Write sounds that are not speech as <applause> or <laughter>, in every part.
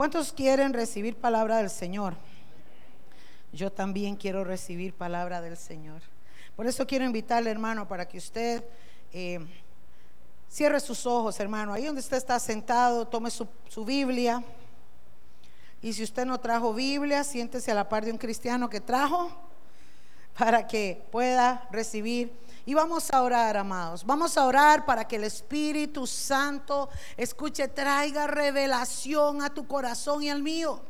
¿Cuántos quieren recibir palabra del Señor? Yo también quiero recibir palabra del Señor. Por eso quiero invitarle, hermano, para que usted eh, cierre sus ojos, hermano. Ahí donde usted está sentado, tome su, su Biblia. Y si usted no trajo Biblia, siéntese a la par de un cristiano que trajo <laughs> para que pueda recibir y vamos a orar, amados. Vamos a orar para que el Espíritu Santo, escuche, traiga revelación a tu corazón y al mío.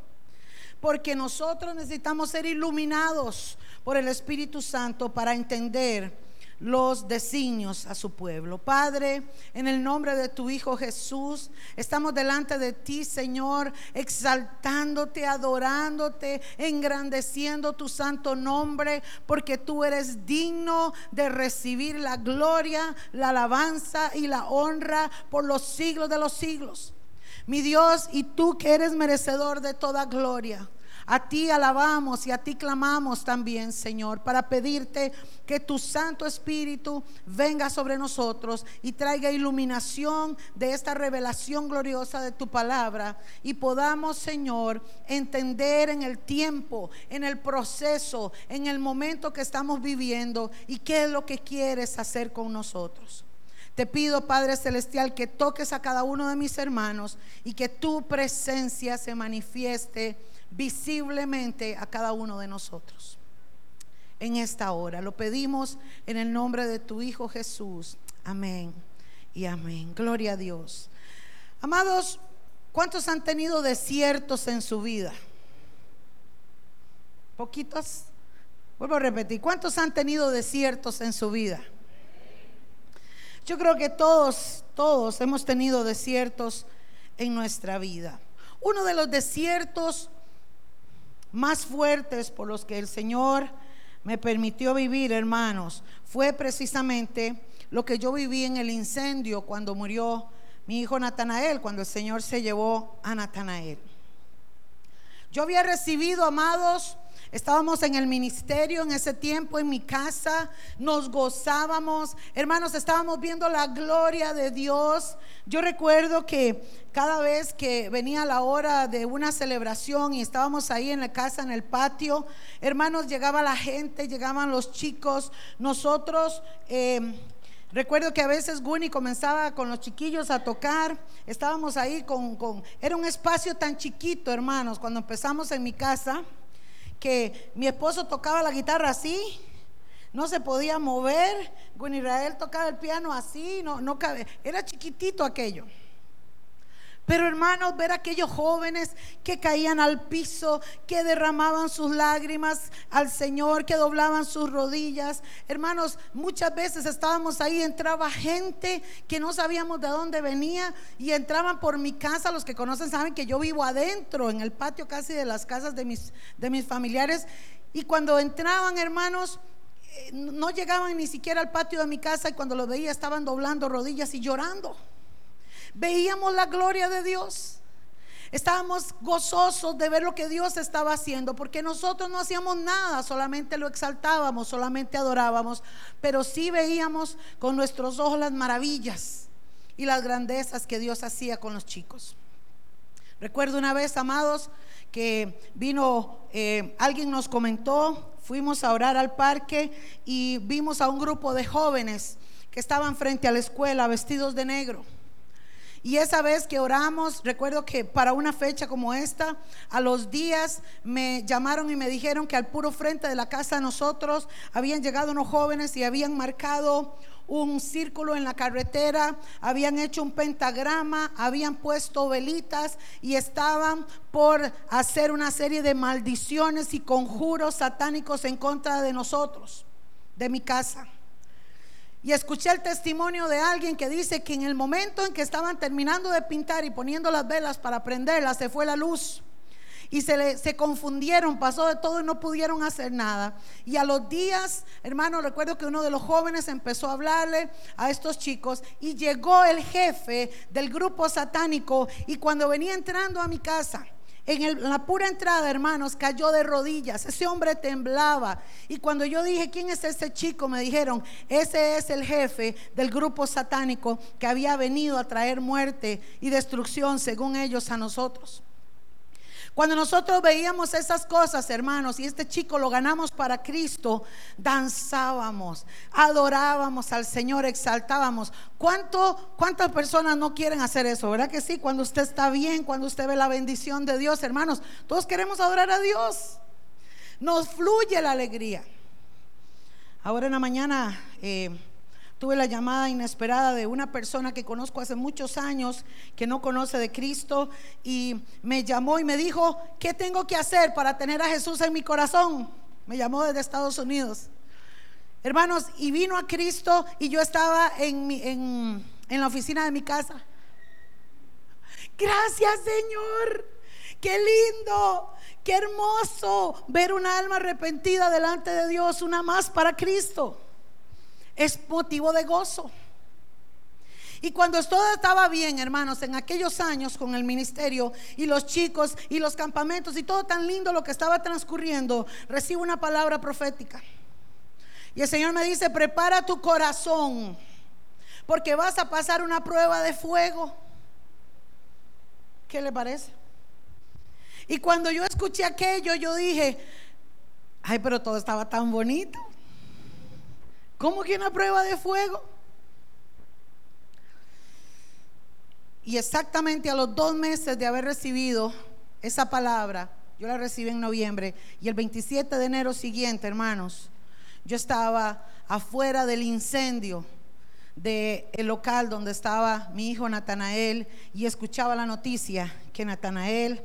Porque nosotros necesitamos ser iluminados por el Espíritu Santo para entender los designios a su pueblo. Padre, en el nombre de tu Hijo Jesús, estamos delante de ti, Señor, exaltándote, adorándote, engrandeciendo tu santo nombre, porque tú eres digno de recibir la gloria, la alabanza y la honra por los siglos de los siglos. Mi Dios, y tú que eres merecedor de toda gloria. A ti alabamos y a ti clamamos también, Señor, para pedirte que tu Santo Espíritu venga sobre nosotros y traiga iluminación de esta revelación gloriosa de tu palabra y podamos, Señor, entender en el tiempo, en el proceso, en el momento que estamos viviendo y qué es lo que quieres hacer con nosotros. Te pido, Padre Celestial, que toques a cada uno de mis hermanos y que tu presencia se manifieste visiblemente a cada uno de nosotros. En esta hora lo pedimos en el nombre de tu Hijo Jesús. Amén y amén. Gloria a Dios. Amados, ¿cuántos han tenido desiertos en su vida? Poquitos. Vuelvo a repetir, ¿cuántos han tenido desiertos en su vida? Yo creo que todos, todos hemos tenido desiertos en nuestra vida. Uno de los desiertos más fuertes por los que el Señor me permitió vivir, hermanos, fue precisamente lo que yo viví en el incendio cuando murió mi hijo Natanael, cuando el Señor se llevó a Natanael. Yo había recibido, amados, Estábamos en el ministerio en ese tiempo, en mi casa, nos gozábamos. Hermanos, estábamos viendo la gloria de Dios. Yo recuerdo que cada vez que venía la hora de una celebración y estábamos ahí en la casa, en el patio, hermanos, llegaba la gente, llegaban los chicos, nosotros... Em, recuerdo que a veces Guni comenzaba con los chiquillos a tocar. Estábamos ahí con, con, Era un espacio tan chiquito, hermanos, cuando empezamos en mi casa que mi esposo tocaba la guitarra así, no se podía mover, con Israel tocaba el piano así, no, no cabe, era chiquitito aquello. Pero hermanos, ver a aquellos jóvenes que caían al piso, que derramaban sus lágrimas al Señor, que doblaban sus rodillas. Hermanos, muchas veces estábamos ahí, entraba gente que no sabíamos de dónde venía y entraban por mi casa. Los que conocen saben que yo vivo adentro, en el patio casi de las casas de mis, de mis familiares. Y cuando entraban, hermanos, eh, no llegaban ni siquiera al patio de mi casa y cuando los veía estaban doblando rodillas y llorando. Veíamos la gloria de Dios. Estábamos gozosos de ver lo que Dios estaba haciendo, porque nosotros no hacíamos nada, solamente lo exaltábamos, solamente adorábamos, pero sí veíamos con nuestros ojos las maravillas y las grandezas que Dios hacía con los chicos. Recuerdo una vez, amados, que vino, eh, alguien nos comentó, fuimos a orar al parque y vimos a un grupo de jóvenes que estaban frente a la escuela vestidos de negro. Y esa vez que oramos, recuerdo que para una fecha como esta, a los días me llamaron y me dijeron que al puro frente de la casa de nosotros habían llegado unos jóvenes y habían marcado un círculo en la carretera, habían hecho un pentagrama, habían puesto velitas y estaban por hacer una serie de maldiciones y conjuros satánicos en contra de nosotros, de mi casa. Y escuché el testimonio de alguien que dice que en el momento en que estaban terminando de pintar y poniendo las velas para prenderlas, se fue la luz. Y se, le, se confundieron, pasó de todo y no pudieron hacer nada. Y a los días, hermano, recuerdo que uno de los jóvenes empezó a hablarle a estos chicos y llegó el jefe del grupo satánico y cuando venía entrando a mi casa, en, la pura entrada, hermanos, cayó de rodillas. Ese hombre temblaba. Y cuando yo dije, ¿quién es ese chico? Me dijeron, ese es el jefe del grupo satánico que había venido a traer muerte y destrucción, según ellos, a nosotros. Cuando nosotros veíamos esas cosas, hermanos, y este chico lo ganamos para Cristo, danzábamos, adorábamos al Señor, exaltábamos. ¿Cuánto, ¿Cuántas personas no quieren hacer eso? ¿Verdad que sí? Cuando usted está bien, cuando usted ve la bendición de Dios, hermanos, todos queremos adorar a Dios. Nos fluye la alegría. Ahora en la mañana... Eh, Tuve la llamada inesperada de una persona que conozco hace muchos años, que no conoce de Cristo, y me llamó y me dijo, ¿qué tengo que hacer para tener a Jesús en mi corazón? Me llamó desde Estados Unidos. Hermanos, y vino a Cristo y yo estaba en, en, en la oficina de mi casa. Gracias Señor, qué lindo, qué hermoso ver una alma arrepentida delante de Dios, una más para Cristo es motivo de gozo. Y cuando todo estaba bien, hermanos, en aquellos años con el ministerio y los chicos y los campamentos y todo tan lindo lo que estaba transcurriendo, recibo una palabra profética. Y el Señor me dice, prepara tu corazón, porque vas a pasar una prueba de fuego. ¿Qué le parece? Y cuando yo escuché aquello, yo dije, ay, pero todo estaba tan bonito. ¿Cómo que una prueba de fuego? Y exactamente a los dos meses de haber recibido esa palabra, yo la recibí en noviembre, y el 27 de enero siguiente, hermanos, yo estaba afuera del incendio del local donde estaba mi hijo Natanael y escuchaba la noticia que Natanael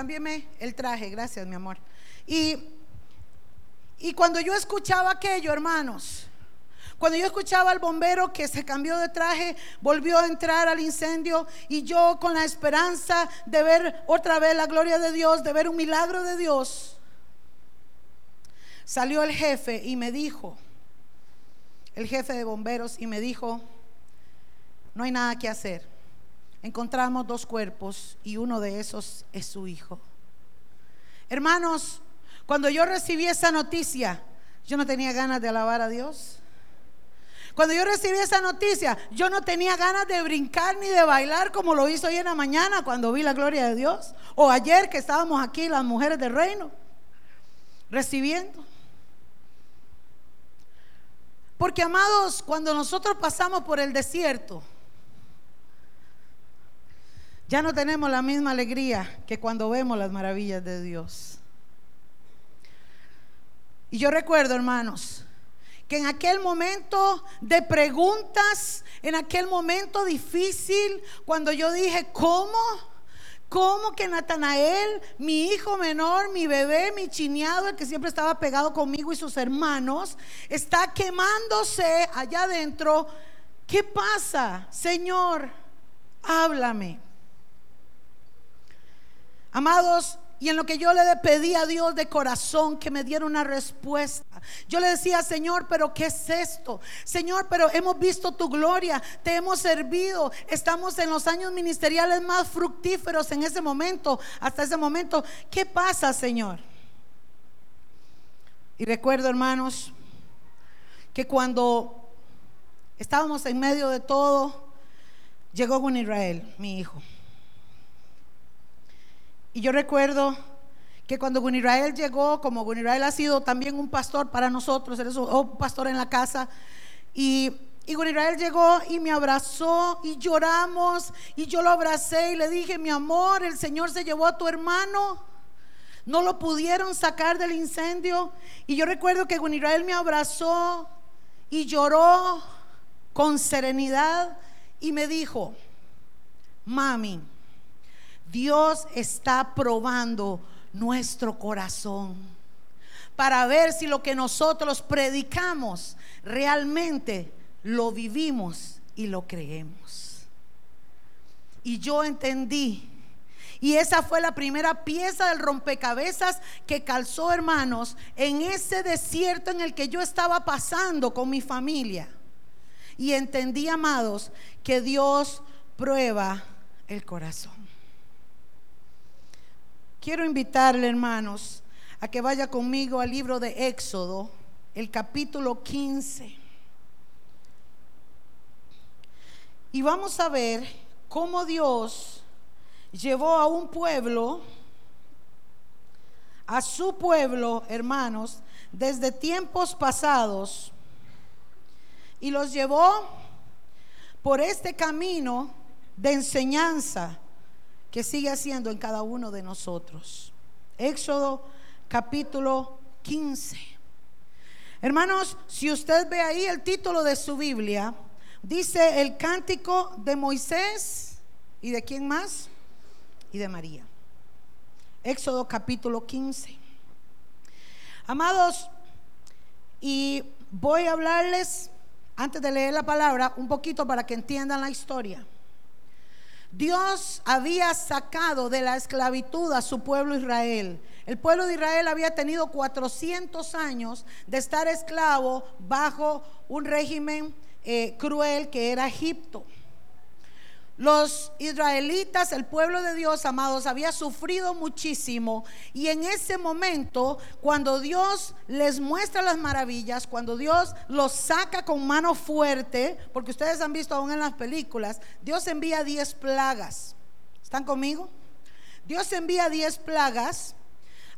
cámbieme el traje, gracias mi amor. Y, y cuando yo escuchaba aquello, hermanos, cuando yo escuchaba al bombero que se cambió de traje, volvió a entrar al incendio y yo con la esperanza de ver otra vez la gloria de Dios, de ver un milagro de Dios, salió el jefe y me dijo, el jefe de bomberos, y me dijo, no hay nada que hacer encontramos dos cuerpos y uno de esos es su hijo. Hermanos, cuando yo recibí esa noticia, yo no tenía ganas de alabar a Dios. Cuando yo recibí esa noticia, yo no tenía ganas de brincar ni de bailar como lo hizo hoy en la mañana cuando vi la gloria de Dios. O ayer que estábamos aquí las mujeres del reino, recibiendo. Porque amados, cuando nosotros pasamos por el desierto, ya no tenemos la misma alegría que cuando vemos las maravillas de Dios. Y yo recuerdo, hermanos, que en aquel momento de preguntas, en aquel momento difícil, cuando yo dije, ¿cómo? ¿Cómo que Natanael, mi hijo menor, mi bebé, mi chineado, el que siempre estaba pegado conmigo y sus hermanos, está quemándose allá adentro? ¿Qué pasa? Señor, háblame. Amados, y en lo que yo le pedí a Dios de corazón que me diera una respuesta. Yo le decía, Señor, pero ¿qué es esto? Señor, pero hemos visto tu gloria, te hemos servido, estamos en los años ministeriales más fructíferos en ese momento, hasta ese momento. ¿Qué pasa, Señor? Y recuerdo, hermanos, que cuando estábamos en medio de todo, llegó con Israel, mi hijo. Y yo recuerdo que cuando Gunirael llegó, como Gunirael ha sido también un pastor para nosotros, él es un pastor en la casa, y, y Gunirael llegó y me abrazó y lloramos, y yo lo abracé y le dije, mi amor, el Señor se llevó a tu hermano. No lo pudieron sacar del incendio. Y yo recuerdo que Gunirael me abrazó y lloró con serenidad y me dijo, mami, Dios está probando nuestro corazón para ver si lo que nosotros predicamos realmente lo vivimos y lo creemos. Y yo entendí. Y esa fue la primera pieza del rompecabezas que calzó, hermanos, en ese desierto en el que yo estaba pasando con mi familia. Y entendí, amados, que Dios prueba el corazón. Quiero invitarle, hermanos, a que vaya conmigo al libro de Éxodo, el capítulo 15. Y vamos a ver cómo Dios llevó a un pueblo, a su pueblo, hermanos, desde tiempos pasados, y los llevó por este camino de enseñanza que sigue haciendo en cada uno de nosotros. Éxodo capítulo 15. Hermanos, si usted ve ahí el título de su Biblia, dice el cántico de Moisés y de quién más? Y de María. Éxodo capítulo 15. Amados, y voy a hablarles, antes de leer la palabra, un poquito para que entiendan la historia. Dios había sacado de la esclavitud a su pueblo Israel. El pueblo de Israel había tenido 400 años de estar esclavo bajo un régimen eh, cruel que era Egipto. Los israelitas, el pueblo de Dios, amados, había sufrido muchísimo y en ese momento, cuando Dios les muestra las maravillas, cuando Dios los saca con mano fuerte, porque ustedes han visto aún en las películas, Dios envía 10 plagas. ¿Están conmigo? Dios envía 10 plagas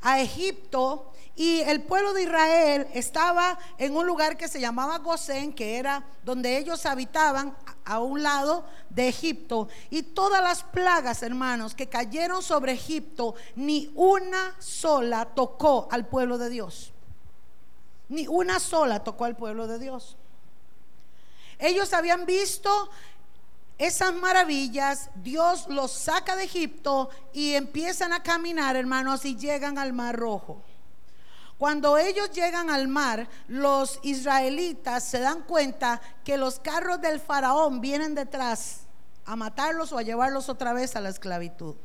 a Egipto y el pueblo de Israel estaba en un lugar que se llamaba Gosén, que era donde ellos habitaban a un lado de Egipto. Y todas las plagas, hermanos, que cayeron sobre Egipto, ni una sola tocó al pueblo de Dios. Ni una sola tocó al pueblo de Dios. Ellos habían visto esas maravillas, Dios los saca de Egipto y empiezan a caminar, hermanos, y llegan al Mar Rojo. Cuando ellos llegan al mar, los israelitas se dan cuenta que los carros del faraón vienen detrás a matarlos o a llevarlos otra vez a la esclavitud.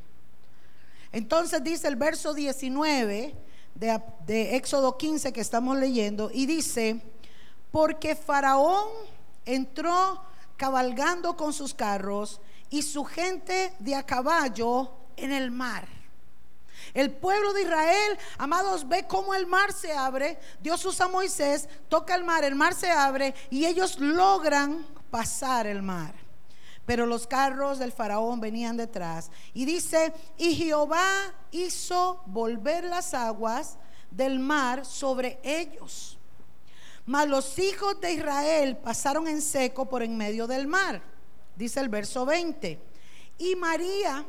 Entonces dice el verso 19 de, de Éxodo 15 que estamos leyendo y dice, porque faraón entró cabalgando con sus carros y su gente de a caballo en el mar. El pueblo de Israel, amados, ve cómo el mar se abre. Dios usa a Moisés, toca el mar, el mar se abre y ellos logran pasar el mar. Pero los carros del faraón venían detrás. Y dice, y Jehová hizo volver las aguas del mar sobre ellos. Mas los hijos de Israel pasaron en seco por en medio del mar. Dice el verso 20. Y María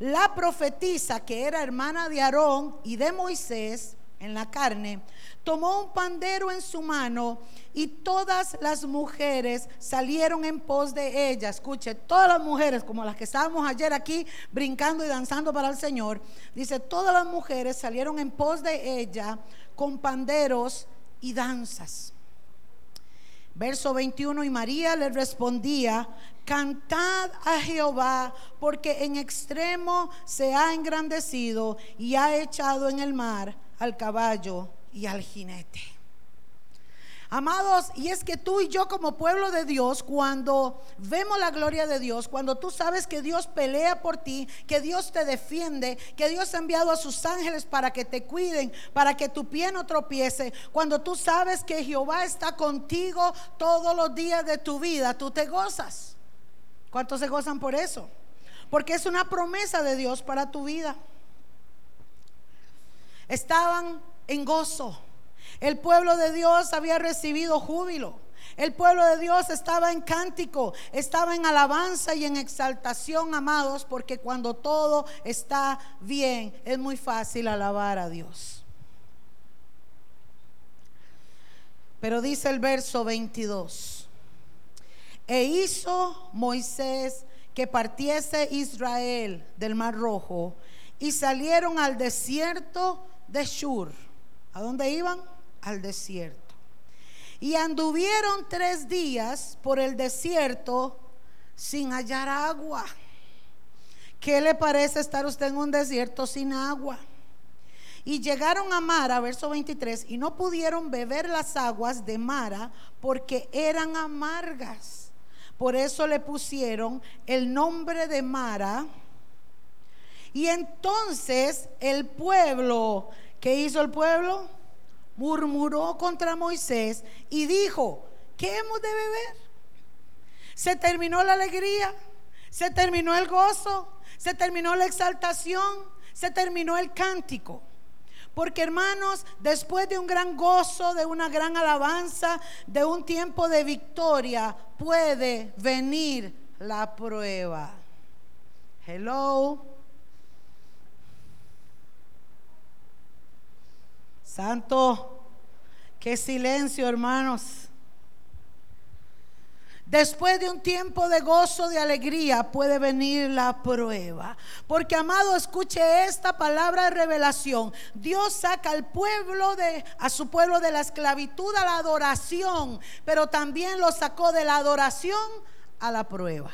la profetisa, que era hermana de Aarón y de Moisés en la carne, tomó un pandero en su mano y todas las mujeres salieron en pos de ella. Escuche, todas las mujeres, como las que estábamos ayer aquí brincando y danzando para el Señor, dice, todas las mujeres salieron en pos de ella con panderos y danzas. Verso 21, y María le respondía, cantad a Jehová, porque en extremo se ha engrandecido y ha echado en el mar al caballo y al jinete. Amados, y es que tú y yo como pueblo de Dios, cuando vemos la gloria de Dios, cuando tú sabes que Dios pelea por ti, que Dios te defiende, que Dios ha enviado a sus ángeles para que te cuiden, para que tu pie no tropiece, cuando tú sabes que Jehová está contigo todos los días de tu vida, tú te gozas. ¿Cuántos se gozan por eso? Porque es una promesa de Dios para tu vida. Estaban en gozo el pueblo de Dios había recibido júbilo. El pueblo de Dios estaba en cántico, estaba en alabanza y en exaltación, amados, porque cuando todo está bien es muy fácil alabar a Dios. Pero dice el verso 22, e hizo Moisés que partiese Israel del mar rojo y salieron al desierto de Shur ¿A dónde iban? Al desierto. Y anduvieron tres días por el desierto sin hallar agua. ¿Qué le parece estar usted en un desierto sin agua? Y llegaron a Mara, verso 23, y no pudieron beber las aguas de Mara porque eran amargas. Por eso le pusieron el nombre de Mara. Y entonces el pueblo, ¿qué hizo el pueblo? Murmuró contra Moisés y dijo, ¿qué hemos de beber? Se terminó la alegría, se terminó el gozo, se terminó la exaltación, se terminó el cántico. Porque hermanos, después de un gran gozo, de una gran alabanza, de un tiempo de victoria, puede venir la prueba. Hello. Santo, qué silencio, hermanos. Después de un tiempo de gozo, de alegría, puede venir la prueba. Porque, amado, escuche esta palabra de revelación. Dios saca al pueblo de a su pueblo de la esclavitud a la adoración, pero también lo sacó de la adoración a la prueba.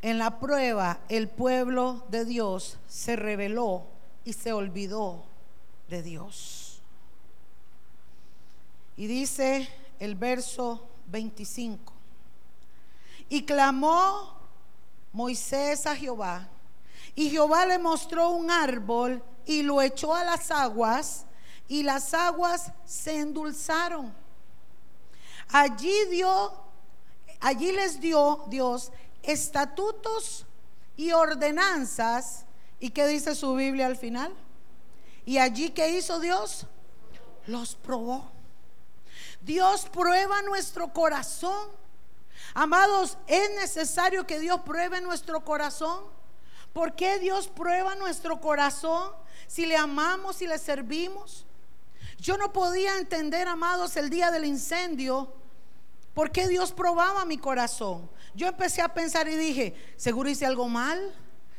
En la prueba, el pueblo de Dios se rebeló y se olvidó de Dios. Y dice el verso 25. Y clamó Moisés a Jehová. Y Jehová le mostró un árbol y lo echó a las aguas y las aguas se endulzaron. Allí dio, allí les dio Dios estatutos y ordenanzas. ¿Y qué dice su Biblia al final? Y allí que hizo Dios, los probó. Dios prueba nuestro corazón. Amados, es necesario que Dios pruebe nuestro corazón. ¿Por qué Dios prueba nuestro corazón si le amamos y le servimos? Yo no podía entender, amados, el día del incendio, por qué Dios probaba mi corazón. Yo empecé a pensar y dije, seguro hice algo mal,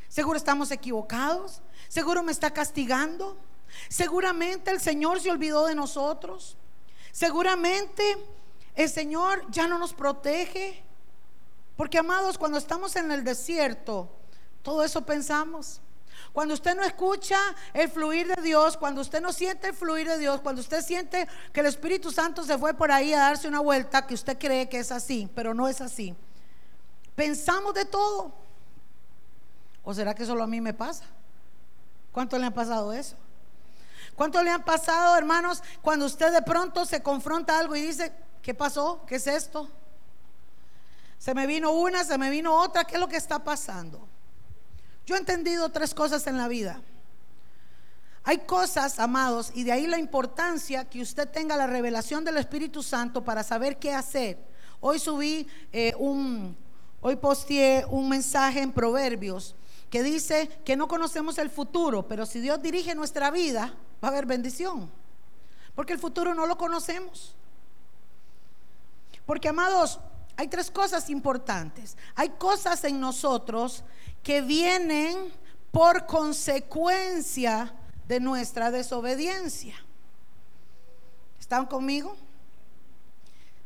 seguro estamos equivocados, seguro me está castigando, seguramente el Señor se olvidó de nosotros. Seguramente el Señor ya no nos protege. Porque amados, cuando estamos en el desierto, todo eso pensamos. Cuando usted no escucha el fluir de Dios, cuando usted no siente el fluir de Dios, cuando usted siente que el Espíritu Santo se fue por ahí a darse una vuelta, que usted cree que es así, pero no es así. Pensamos de todo. ¿O será que solo a mí me pasa? ¿Cuánto le ha pasado eso? ¿Cuánto le han pasado, hermanos, cuando usted de pronto se confronta algo y dice, ¿qué pasó? ¿Qué es esto? Se me vino una, se me vino otra, ¿qué es lo que está pasando? Yo he entendido tres cosas en la vida. Hay cosas, amados, y de ahí la importancia que usted tenga la revelación del Espíritu Santo para saber qué hacer. Hoy subí eh, un, hoy posteé un mensaje en Proverbios que dice que no conocemos el futuro, pero si Dios dirige nuestra vida, va a haber bendición. Porque el futuro no lo conocemos. Porque, amados, hay tres cosas importantes. Hay cosas en nosotros que vienen por consecuencia de nuestra desobediencia. ¿Están conmigo?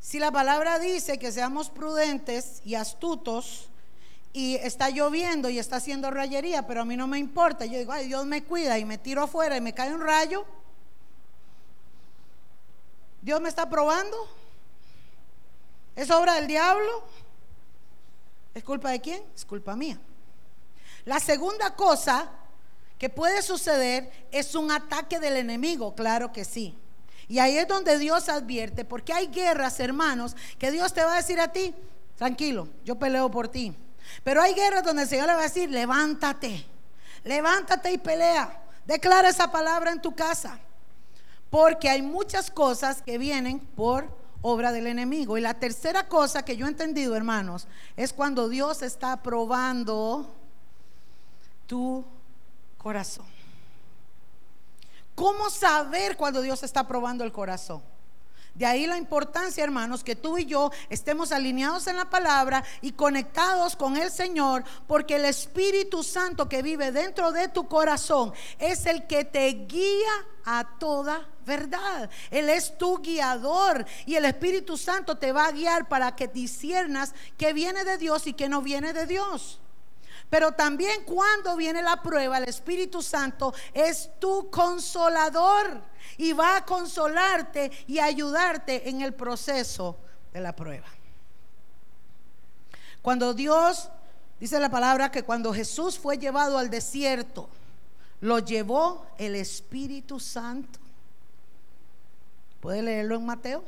Si la palabra dice que seamos prudentes y astutos, y está lloviendo y está haciendo rayería, pero a mí no me importa. Yo digo, ay, Dios me cuida y me tiro afuera y me cae un rayo. Dios me está probando. ¿Es obra del diablo? ¿Es culpa de quién? Es culpa mía. La segunda cosa que puede suceder es un ataque del enemigo, claro que sí. Y ahí es donde Dios advierte, porque hay guerras, hermanos, que Dios te va a decir a ti, tranquilo, yo peleo por ti. Pero hay guerras donde el Señor le va a decir, levántate, levántate y pelea. Declara esa palabra en tu casa. Porque hay muchas cosas que vienen por obra del enemigo. Y la tercera cosa que yo he entendido, hermanos, es cuando Dios está probando tu corazón. ¿Cómo saber cuando Dios está probando el corazón? De ahí la importancia, hermanos, que tú y yo estemos alineados en la palabra y conectados con el Señor, porque el Espíritu Santo que vive dentro de tu corazón es el que te guía a toda verdad. Él es tu guiador y el Espíritu Santo te va a guiar para que disiernas que viene de Dios y que no viene de Dios. Pero también cuando viene la prueba, el Espíritu Santo es tu consolador y va a consolarte y ayudarte en el proceso de la prueba. Cuando Dios, dice la palabra que cuando Jesús fue llevado al desierto, lo llevó el Espíritu Santo. ¿Puede leerlo en Mateo?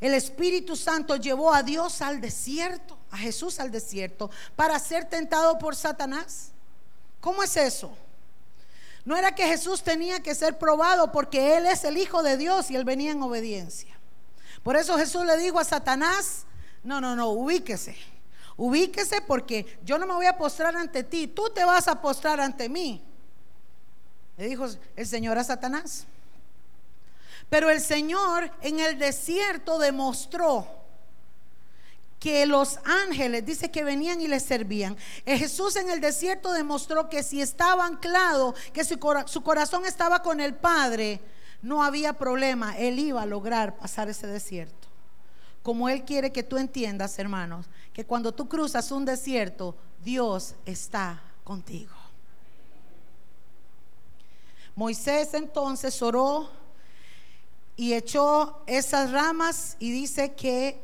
El Espíritu Santo llevó a Dios al desierto, a Jesús al desierto, para ser tentado por Satanás. ¿Cómo es eso? No era que Jesús tenía que ser probado porque Él es el Hijo de Dios y Él venía en obediencia. Por eso Jesús le dijo a Satanás, no, no, no, ubíquese. Ubíquese porque yo no me voy a postrar ante ti, tú te vas a postrar ante mí. Le dijo el Señor a Satanás. Pero el Señor en el desierto demostró que los ángeles, dice que venían y le servían. Eh, Jesús en el desierto demostró que si estaba anclado, que su, su corazón estaba con el Padre, no había problema, Él iba a lograr pasar ese desierto. Como Él quiere que tú entiendas, hermanos, que cuando tú cruzas un desierto, Dios está contigo. Moisés entonces oró y echó esas ramas y dice que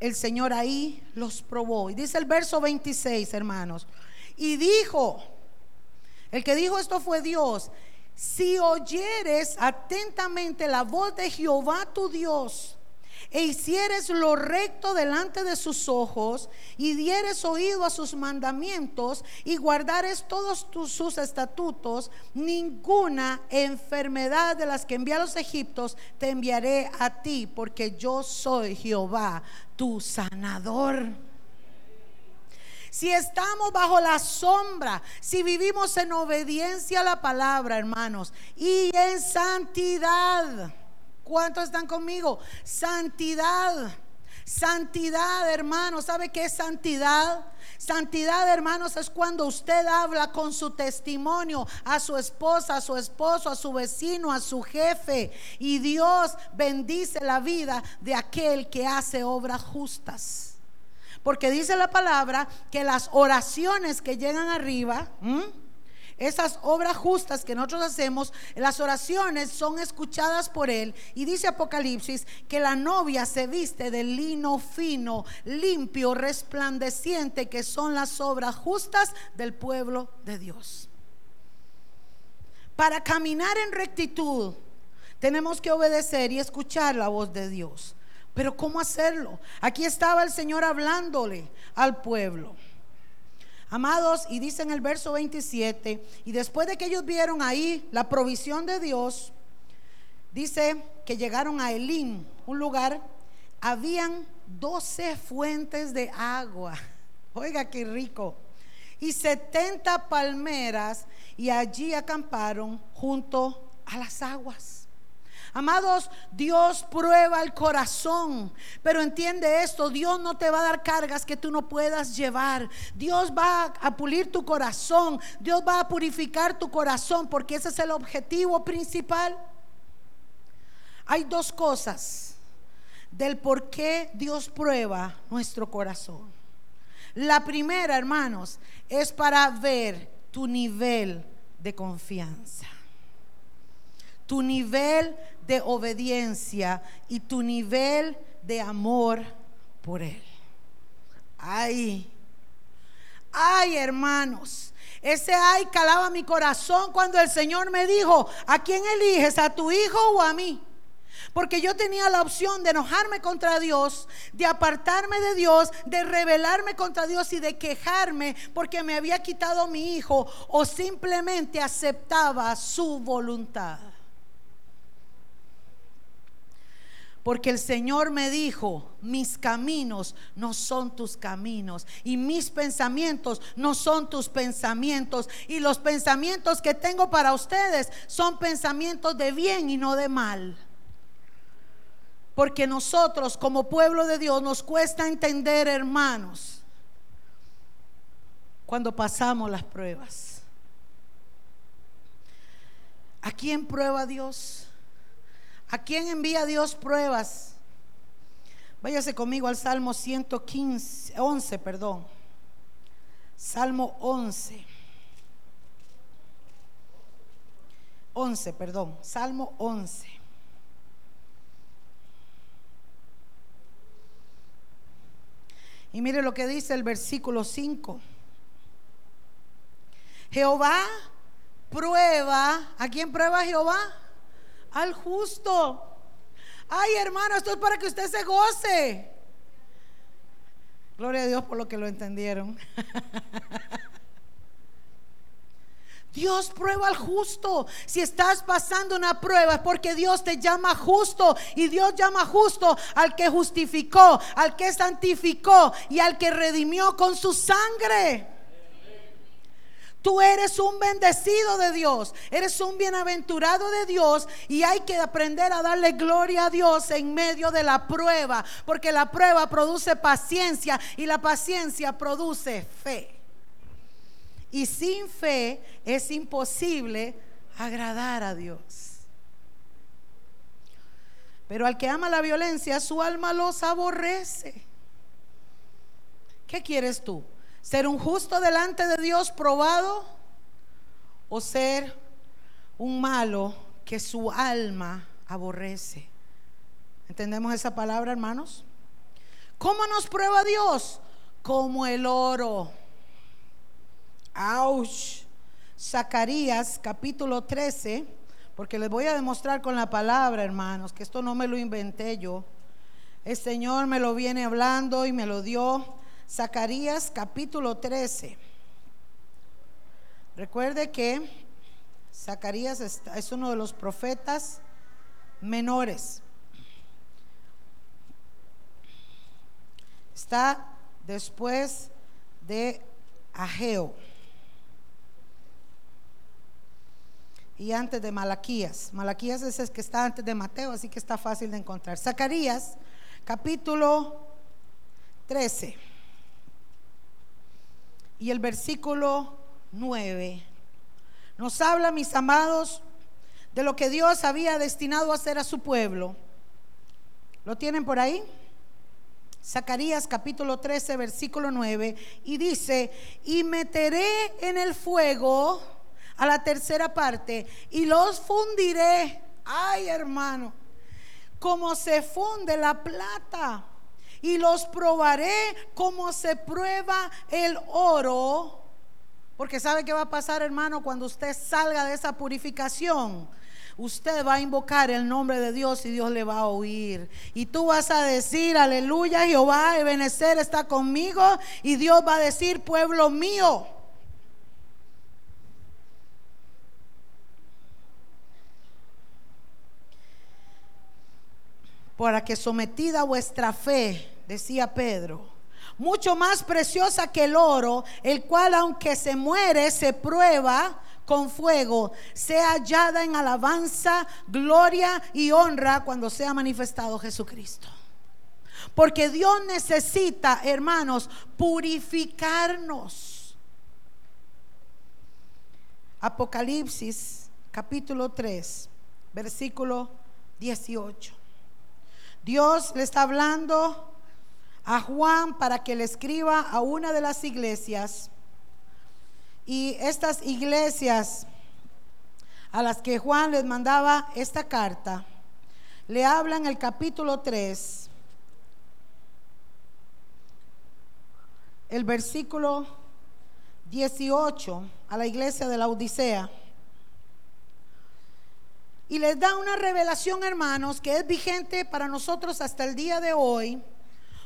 el Señor ahí los probó. Y dice el verso 26, hermanos. Y dijo, el que dijo esto fue Dios, si oyeres atentamente la voz de Jehová tu Dios, e hicieres lo recto delante de sus ojos y dieres oído a sus mandamientos y guardares todos sus estatutos, ninguna enfermedad de las que envié a los egipcios te enviaré a ti, porque yo soy Jehová, tu sanador. Si estamos bajo la sombra, si vivimos en obediencia a la palabra, hermanos, y en santidad, ¿Cuántos están conmigo? Santidad. Santidad, hermanos. ¿Sabe qué es santidad? Santidad, hermanos, es cuando usted habla con su testimonio a su esposa, a su esposo, a su vecino, a su jefe. Y Dios bendice la vida de aquel que hace obras justas. Porque dice la palabra que las oraciones que llegan arriba, esas obras justas que nosotros hacemos, las oraciones son escuchadas por Él. Y dice Apocalipsis que la novia se viste de lino fino, limpio, resplandeciente, que son las obras justas del pueblo de Dios. Para caminar en rectitud, tenemos que obedecer y escuchar la voz de Dios. Pero ¿cómo hacerlo? Aquí estaba el Señor hablándole al pueblo. Amados, y dice en el verso 27, y después de que ellos vieron ahí la provisión de Dios, dice que llegaron a Elim, un lugar, habían 12 fuentes de agua. <laughs> Oiga, qué rico. Y 70 palmeras, y allí acamparon junto a las aguas. Amados, Dios prueba el corazón, pero entiende esto, Dios no te va a dar cargas que tú no puedas llevar. Dios va a pulir tu corazón, Dios va a purificar tu corazón, porque ese es el objetivo principal. Hay dos cosas del por qué Dios prueba nuestro corazón. La primera, hermanos, es para ver tu nivel de confianza tu nivel de obediencia y tu nivel de amor por Él. Ay, ay hermanos, ese ay calaba mi corazón cuando el Señor me dijo, ¿a quién eliges? ¿A tu hijo o a mí? Porque yo tenía la opción de enojarme contra Dios, de apartarme de Dios, de rebelarme contra Dios y de quejarme porque me había quitado mi hijo o simplemente aceptaba su voluntad. Porque el Señor me dijo, mis caminos no son tus caminos y mis pensamientos no son tus pensamientos. Y los pensamientos que tengo para ustedes son pensamientos de bien y no de mal. Porque nosotros como pueblo de Dios nos cuesta entender, hermanos, cuando pasamos las pruebas. ¿A quién prueba Dios? ¿A quién envía Dios pruebas? Váyase conmigo al Salmo 115, 11, perdón. Salmo 11. 11, perdón. Salmo 11. Y mire lo que dice el versículo 5. Jehová prueba, ¿a quién prueba Jehová? Al justo. Ay, hermano, esto es para que usted se goce. Gloria a Dios por lo que lo entendieron. <laughs> Dios prueba al justo. Si estás pasando una prueba es porque Dios te llama justo. Y Dios llama justo al que justificó, al que santificó y al que redimió con su sangre. Tú eres un bendecido de Dios, eres un bienaventurado de Dios y hay que aprender a darle gloria a Dios en medio de la prueba, porque la prueba produce paciencia y la paciencia produce fe. Y sin fe es imposible agradar a Dios. Pero al que ama la violencia, su alma los aborrece. ¿Qué quieres tú? ¿Ser un justo delante de Dios probado? ¿O ser un malo que su alma aborrece? ¿Entendemos esa palabra, hermanos? ¿Cómo nos prueba Dios? Como el oro. Auch. Zacarías capítulo 13, porque les voy a demostrar con la palabra, hermanos, que esto no me lo inventé yo. El Señor me lo viene hablando y me lo dio. Zacarías capítulo 13. Recuerde que Zacarías es uno de los profetas menores. Está después de Ageo. y antes de Malaquías. Malaquías es el que está antes de Mateo, así que está fácil de encontrar. Zacarías, capítulo 13. Y el versículo 9 nos habla, mis amados, de lo que Dios había destinado a hacer a su pueblo. ¿Lo tienen por ahí? Zacarías capítulo 13, versículo 9, y dice, y meteré en el fuego a la tercera parte y los fundiré. Ay, hermano, como se funde la plata y los probaré como se prueba el oro. Porque sabe qué va a pasar, hermano, cuando usted salga de esa purificación. Usted va a invocar el nombre de Dios y Dios le va a oír. Y tú vas a decir, aleluya, Jehová, Ebenezer está conmigo. Y Dios va a decir, pueblo mío. Para que sometida vuestra fe, decía Pedro, mucho más preciosa que el oro, el cual aunque se muere, se prueba con fuego, sea hallada en alabanza, gloria y honra cuando sea manifestado Jesucristo. Porque Dios necesita, hermanos, purificarnos. Apocalipsis capítulo 3, versículo 18. Dios le está hablando a Juan para que le escriba a una de las iglesias. Y estas iglesias a las que Juan les mandaba esta carta, le hablan el capítulo 3, el versículo 18 a la iglesia de la Odisea. Y les da una revelación, hermanos, que es vigente para nosotros hasta el día de hoy.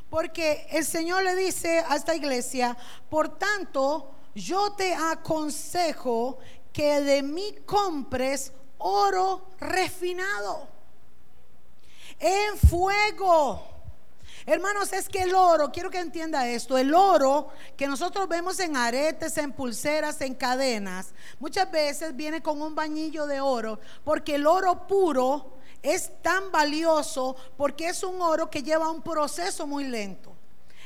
Porque el Señor le dice a esta iglesia, por tanto, yo te aconsejo que de mí compres oro refinado en fuego Hermanos, es que el oro, quiero que entienda esto, el oro que nosotros vemos en aretes, en pulseras, en cadenas, muchas veces viene con un bañillo de oro, porque el oro puro es tan valioso porque es un oro que lleva un proceso muy lento.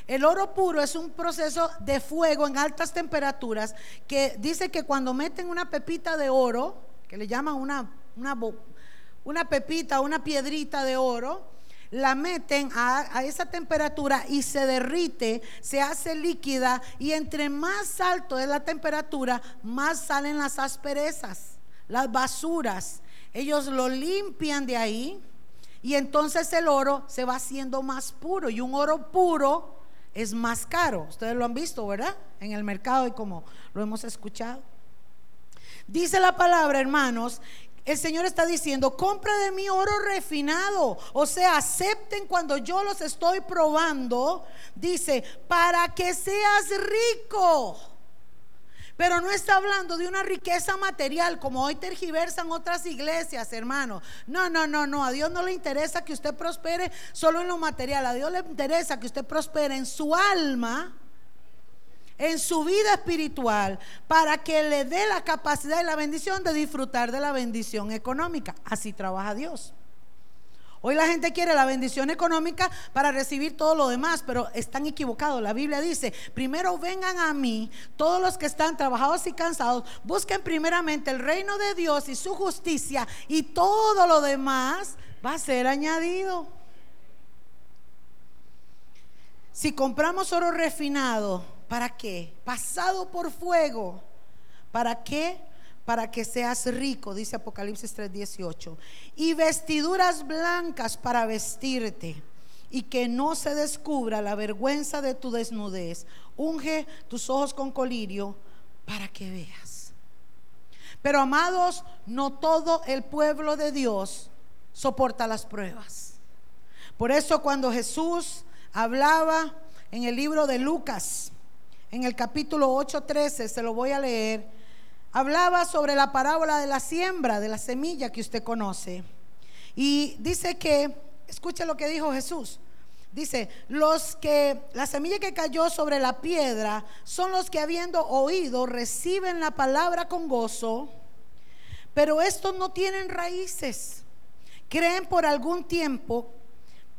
El oro puro es un proceso de fuego en altas temperaturas que dice que cuando meten una pepita de oro, que le llaman una, una, una pepita, una piedrita de oro, la meten a, esa temperatura y se derrite, se hace líquida y entre más alto es la temperatura, más salen las asperezas, las basuras. Ellos lo limpian de ahí y entonces el oro se va haciendo más puro y un oro puro es más caro. Ustedes lo han visto, ¿verdad? En el mercado y como lo hemos escuchado. Dice la palabra, hermanos, el Señor está diciendo, compra de mí oro refinado. O sea, acepten cuando yo los estoy probando. Dice, para que seas rico. Pero no está hablando de una riqueza material como hoy tergiversan otras iglesias, hermano. No, no, no, no. A Dios no le interesa que usted prospere solo en lo material. A Dios le interesa que usted prospere en su alma, en su vida espiritual, para que le dé la capacidad y la bendición de disfrutar de la bendición económica. Así trabaja Dios. Hoy la gente quiere la bendición económica para recibir todo lo demás, pero están equivocados. La Biblia dice, primero vengan a mí todos los que están trabajados y cansados, busquen primeramente el reino de Dios y su justicia y todo lo demás va a ser añadido. Si compramos oro refinado, ¿para qué? Pasado por fuego, ¿para qué? para que seas rico, dice Apocalipsis 3:18, y vestiduras blancas para vestirte, y que no se descubra la vergüenza de tu desnudez. Unge tus ojos con colirio para que veas. Pero amados, no todo el pueblo de Dios soporta las pruebas. Por eso cuando Jesús hablaba en el libro de Lucas, en el capítulo 8:13, se lo voy a leer, hablaba sobre la parábola de la siembra, de la semilla que usted conoce. Y dice que, escuche lo que dijo Jesús. Dice, los que, la semilla que cayó sobre la piedra son los que habiendo oído reciben la palabra con gozo, pero estos no tienen raíces. Creen por algún tiempo,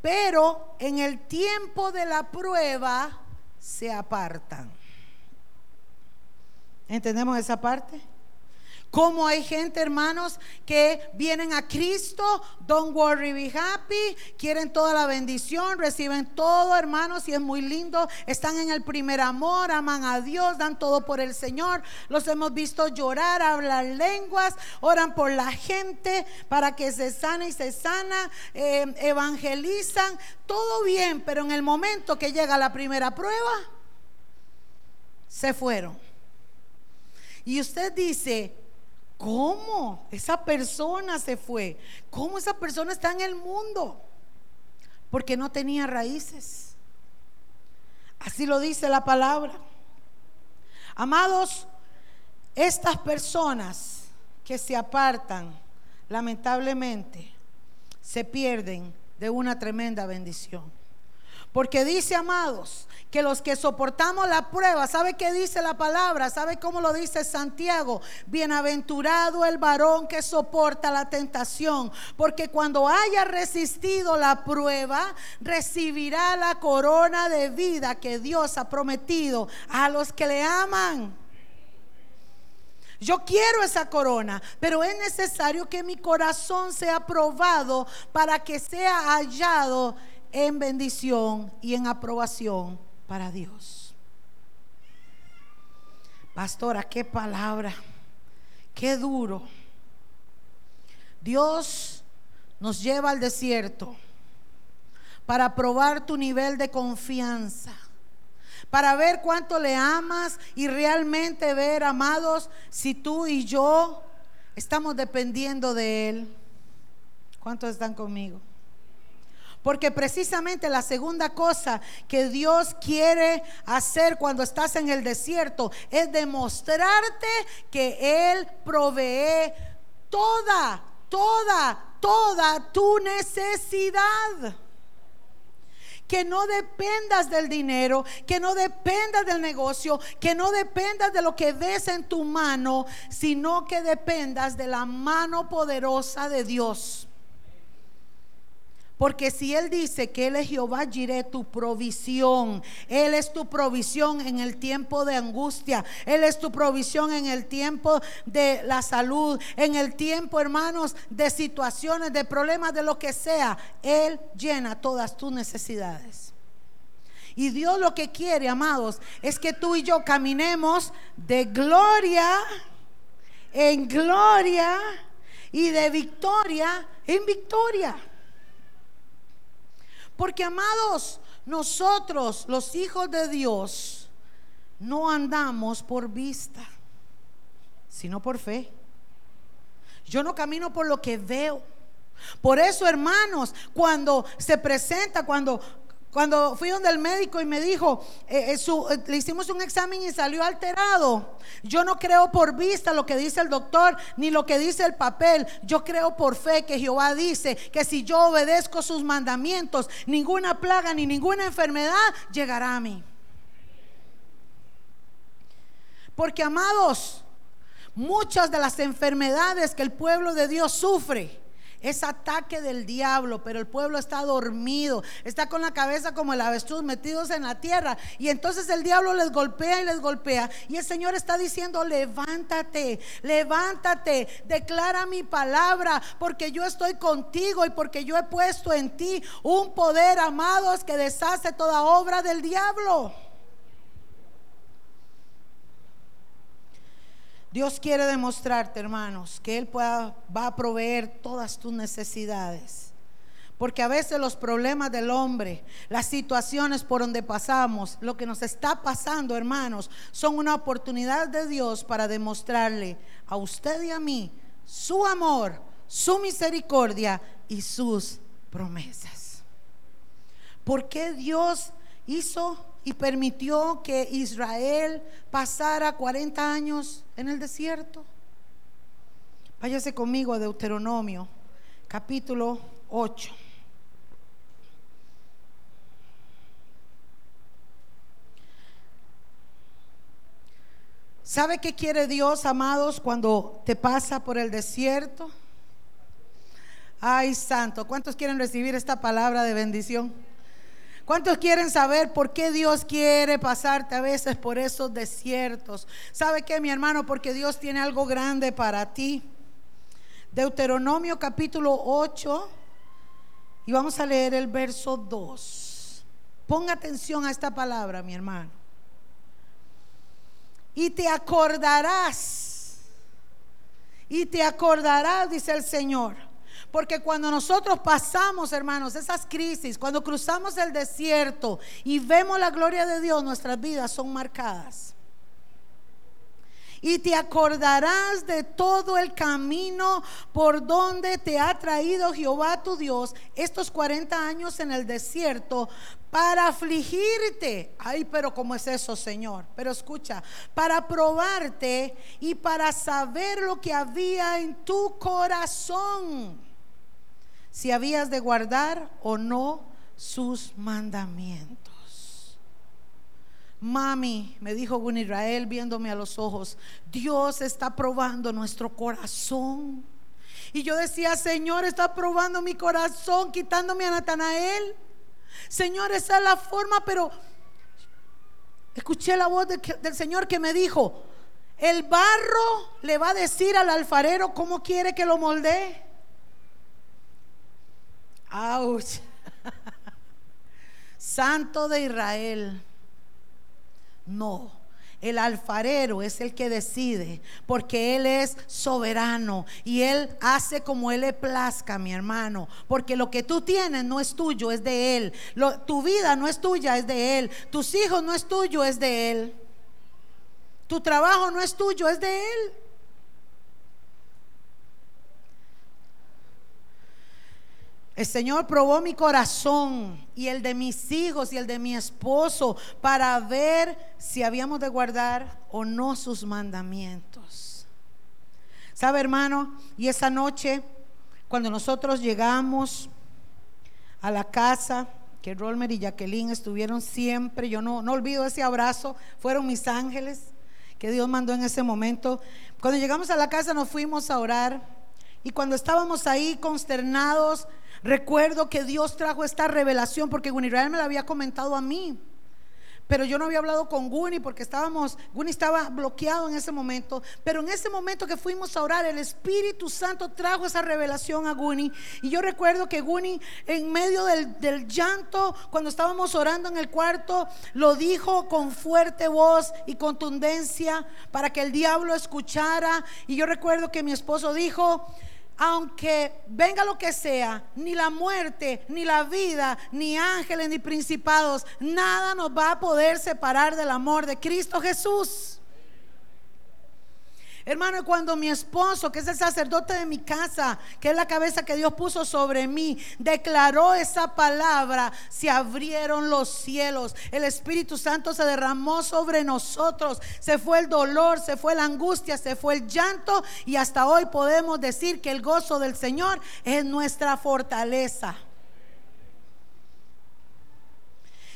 pero en el tiempo de la prueba se apartan. ¿Entendemos esa parte? Como hay gente, hermanos, que vienen a Cristo, don't worry, be happy, quieren toda la bendición, reciben todo, hermanos, y es muy lindo. Están en el primer amor, aman a Dios, dan todo por el Señor. Los hemos visto llorar, hablar lenguas, oran por la gente para que se sane y se sana, eh, evangelizan, todo bien, pero en el momento que llega la primera prueba, se fueron. Y usted dice, ¿cómo esa persona se fue? ¿Cómo esa persona está en el mundo? Porque no tenía raíces. Así lo dice la palabra. Amados, estas personas que se apartan, lamentablemente, se pierden de una tremenda bendición. Porque dice, amados, que los que soportamos la prueba, ¿sabe qué dice la palabra? ¿Sabe cómo lo dice Santiago? Bienaventurado el varón que soporta la tentación, porque cuando haya resistido la prueba, recibirá la corona de vida que Dios ha prometido a los que le aman. Yo quiero esa corona, pero es necesario que mi corazón sea probado para que sea hallado en bendición y en aprobación para Dios. Pastora, qué palabra, qué duro. Dios nos lleva al desierto para probar tu nivel de confianza, para ver cuánto le amas y realmente ver, amados, si tú y yo estamos dependiendo de Él. ¿Cuántos están conmigo? Porque precisamente la segunda cosa que Dios quiere hacer cuando estás en el desierto es demostrarte que Él provee toda, toda, toda tu necesidad que no dependas del dinero, que no dependas del negocio, que no dependas de lo que ves en tu mano, sino que dependas de la mano poderosa de Dios. Porque si Él dice que Él es Jehová Jireh, tu provisión, Él es tu provisión en el tiempo de angustia, Él es tu provisión en el tiempo de la salud, en el tiempo, hermanos, de situaciones, de problemas, de lo que sea, Él llena todas tus necesidades. Y Dios lo que quiere, amados, es que tú y yo caminemos de gloria en gloria y de victoria en victoria. Porque, amados, nosotros, los hijos de Dios, no andamos por vista, sino por fe. Yo no camino por lo que veo. Por eso, hermanos, cuando se presenta, cuando cuando fui donde el médico y me dijo, eh, eh, eh, le hicimos un examen y salió alterado. Yo no creo por vista lo que dice el doctor ni lo que dice el papel. Yo creo por fe que Jehová dice que si yo obedezco sus mandamientos, ninguna plaga ni ninguna enfermedad llegará a mí. Porque amados, muchas de las enfermedades que el pueblo de Dios sufre, es ataque del diablo, pero el pueblo está dormido, está con la cabeza como el avestruz metidos en la tierra. Y entonces el diablo les golpea y les golpea. Y el Señor está diciendo, levántate, levántate, declara mi palabra, porque yo estoy contigo y porque yo he puesto en ti un poder, amados, que deshace toda obra del diablo. Dios quiere demostrarte, hermanos, que Él va a proveer todas tus necesidades. Porque a veces los problemas del hombre, las situaciones por donde pasamos, lo que nos está pasando, hermanos, son una oportunidad de Dios para demostrarle a usted y a mí su amor, su misericordia y sus promesas. ¿Por qué Dios hizo y permitió que Israel pasara 40 años en el desierto. Váyase conmigo a Deuteronomio, capítulo 8. ¿Sabe qué quiere Dios, amados, cuando te pasa por el desierto? Ay, santo, ¿cuántos quieren recibir esta palabra de bendición? ¿Cuántos quieren saber por qué Dios quiere pasarte a veces por esos desiertos? ¿Sabe qué, mi hermano? Porque Dios tiene algo grande para ti. Deuteronomio capítulo 8 y vamos a leer el verso 2. Ponga atención a esta palabra, mi hermano. Y te acordarás, y te acordarás, dice el Señor porque cuando nosotros pasamos, hermanos, esas crisis, cuando cruzamos el desierto y vemos la gloria de Dios, nuestras vidas son marcadas. Y te acordarás de todo el camino por donde te ha traído Jehová tu Dios estos 40 años en el desierto para afligirte. Ay, pero ¿cómo es eso, Señor? Pero escucha, para probarte y para saber lo que había en tu corazón si habías de guardar o no sus mandamientos. Mami, me dijo un Israel viéndome a los ojos, Dios está probando nuestro corazón. Y yo decía, Señor, está probando mi corazón, quitándome a Natanael. Señor, esa es la forma, pero escuché la voz del Señor que me dijo, el barro le va a decir al alfarero cómo quiere que lo moldee. Santo de Israel. No. El alfarero es el que decide, porque Él es soberano y Él hace como Él le plazca, mi hermano. Porque lo que tú tienes no es tuyo, es de Él. tu vida no es tuya, es de Él. Tus hijos no es tuyo, es de Él. Tu trabajo no es tuyo, es de Él. El Señor probó mi corazón y el de mis hijos y el de mi esposo para ver si habíamos de guardar o no sus mandamientos. ¿Sabe, hermano? Y esa noche, cuando nosotros llegamos a la casa, que Rolmer y Jacqueline estuvieron siempre, yo no, no olvido ese abrazo, fueron mis ángeles que Dios mandó en ese momento. Cuando llegamos a la casa nos fuimos a orar y cuando estábamos ahí consternados, Recuerdo que Dios trajo esta revelación porque Gunirael me la había comentado a mí. Pero yo no había hablado con Guni porque estábamos, Guni estaba bloqueado en ese momento. Pero en ese momento que fuimos a orar, el Espíritu Santo trajo esa revelación a Guni. Y yo recuerdo que Guni, en medio del, del llanto, cuando estábamos orando en el cuarto, lo dijo con fuerte voz y contundencia para que el diablo escuchara. Y yo recuerdo que mi esposo dijo, aunque venga lo que sea, ni la muerte, ni la vida, ni ángeles, ni principados, nada nos va a poder separar del amor de Cristo Jesús. Hermano, cuando mi esposo, que es el sacerdote de mi casa, que es la cabeza que Dios puso sobre mí, declaró esa palabra, se abrieron los cielos. El Espíritu Santo se derramó sobre nosotros. Se fue el dolor, se fue la angustia, se fue el llanto y hasta hoy podemos decir que el gozo del Señor es nuestra fortaleza.